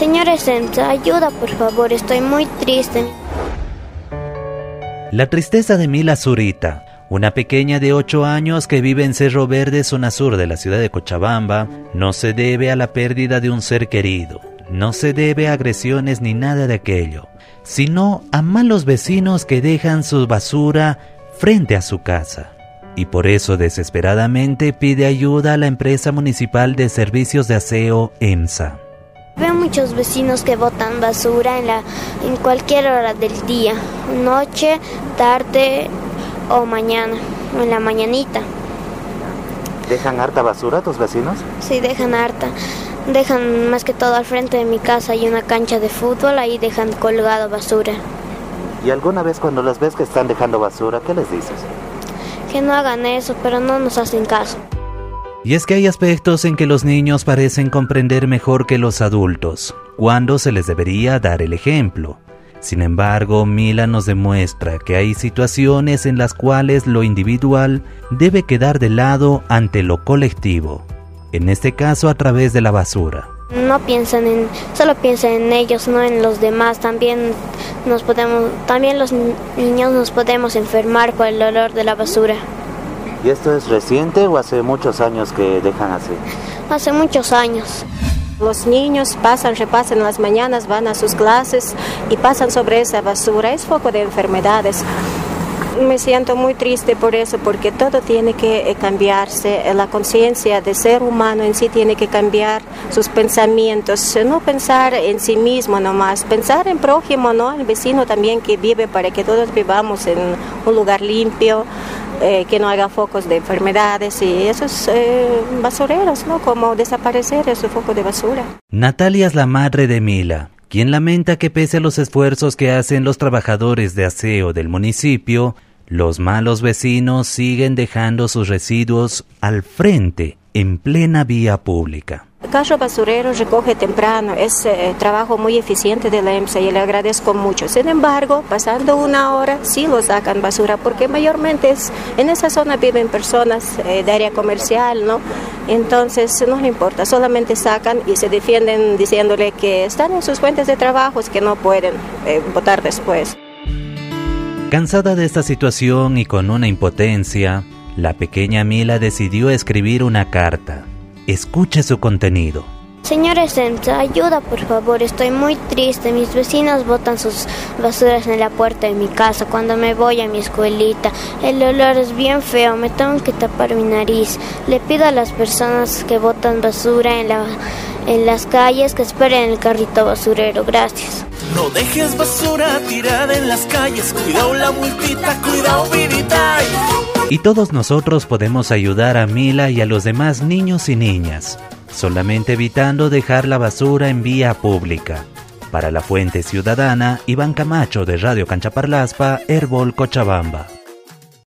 Señores Senza, ayuda por favor, estoy muy triste. La tristeza de Mila Zurita, una pequeña de 8 años que vive en Cerro Verde, zona sur de la ciudad de Cochabamba, no se debe a la pérdida de un ser querido, no se debe a agresiones ni nada de aquello, sino a malos vecinos que dejan su basura frente a su casa. Y por eso desesperadamente pide ayuda a la empresa municipal de servicios de aseo EMSA. Veo muchos vecinos que botan basura en, la, en cualquier hora del día, noche, tarde o mañana, en la mañanita. ¿Dejan harta basura tus vecinos? Sí, dejan harta. Dejan más que todo al frente de mi casa hay una cancha de fútbol, ahí dejan colgado basura. ¿Y alguna vez cuando las ves que están dejando basura, qué les dices? Que no hagan eso, pero no nos hacen caso. Y es que hay aspectos en que los niños parecen comprender mejor que los adultos, cuando se les debería dar el ejemplo. Sin embargo, Mila nos demuestra que hay situaciones en las cuales lo individual debe quedar de lado ante lo colectivo, en este caso a través de la basura. No piensan en, solo piensan en ellos, no en los demás. También nos podemos, también los niños nos podemos enfermar por el olor de la basura. ¿Y esto es reciente o hace muchos años que dejan así? Hace muchos años. Los niños pasan, repasan las mañanas, van a sus clases y pasan sobre esa basura. Es foco de enfermedades. Me siento muy triste por eso, porque todo tiene que eh, cambiarse. La conciencia de ser humano en sí tiene que cambiar sus pensamientos. No pensar en sí mismo nomás, pensar en prójimo, ¿no? El vecino también que vive para que todos vivamos en un lugar limpio. Eh, que no haga focos de enfermedades y esos eh, basureros, ¿no? Como desaparecer ese foco de basura. Natalia es la madre de Mila, quien lamenta que pese a los esfuerzos que hacen los trabajadores de aseo del municipio, los malos vecinos siguen dejando sus residuos al frente, en plena vía pública. Carro basurero recoge temprano, es eh, trabajo muy eficiente de la EMSA y le agradezco mucho. Sin embargo, pasando una hora sí lo sacan basura porque mayormente es, en esa zona viven personas eh, de área comercial, ¿no? Entonces no le importa, solamente sacan y se defienden diciéndole que están en sus fuentes de trabajo, que no pueden eh, votar después. Cansada de esta situación y con una impotencia, la pequeña Mila decidió escribir una carta. Escuche su contenido. Señores Senza, ayuda por favor, estoy muy triste. Mis vecinos botan sus basuras en la puerta de mi casa cuando me voy a mi escuelita. El olor es bien feo, me tengo que tapar mi nariz. Le pido a las personas que botan basura en, la, en las calles que esperen el carrito basurero. Gracias. No dejes basura tirada en las calles, cuidado la multita, cuidado vidita. Y todos nosotros podemos ayudar a Mila y a los demás niños y niñas solamente evitando dejar la basura en vía pública. Para la Fuente Ciudadana, Iván Camacho de Radio Canchaparlaspa, Herbol Cochabamba.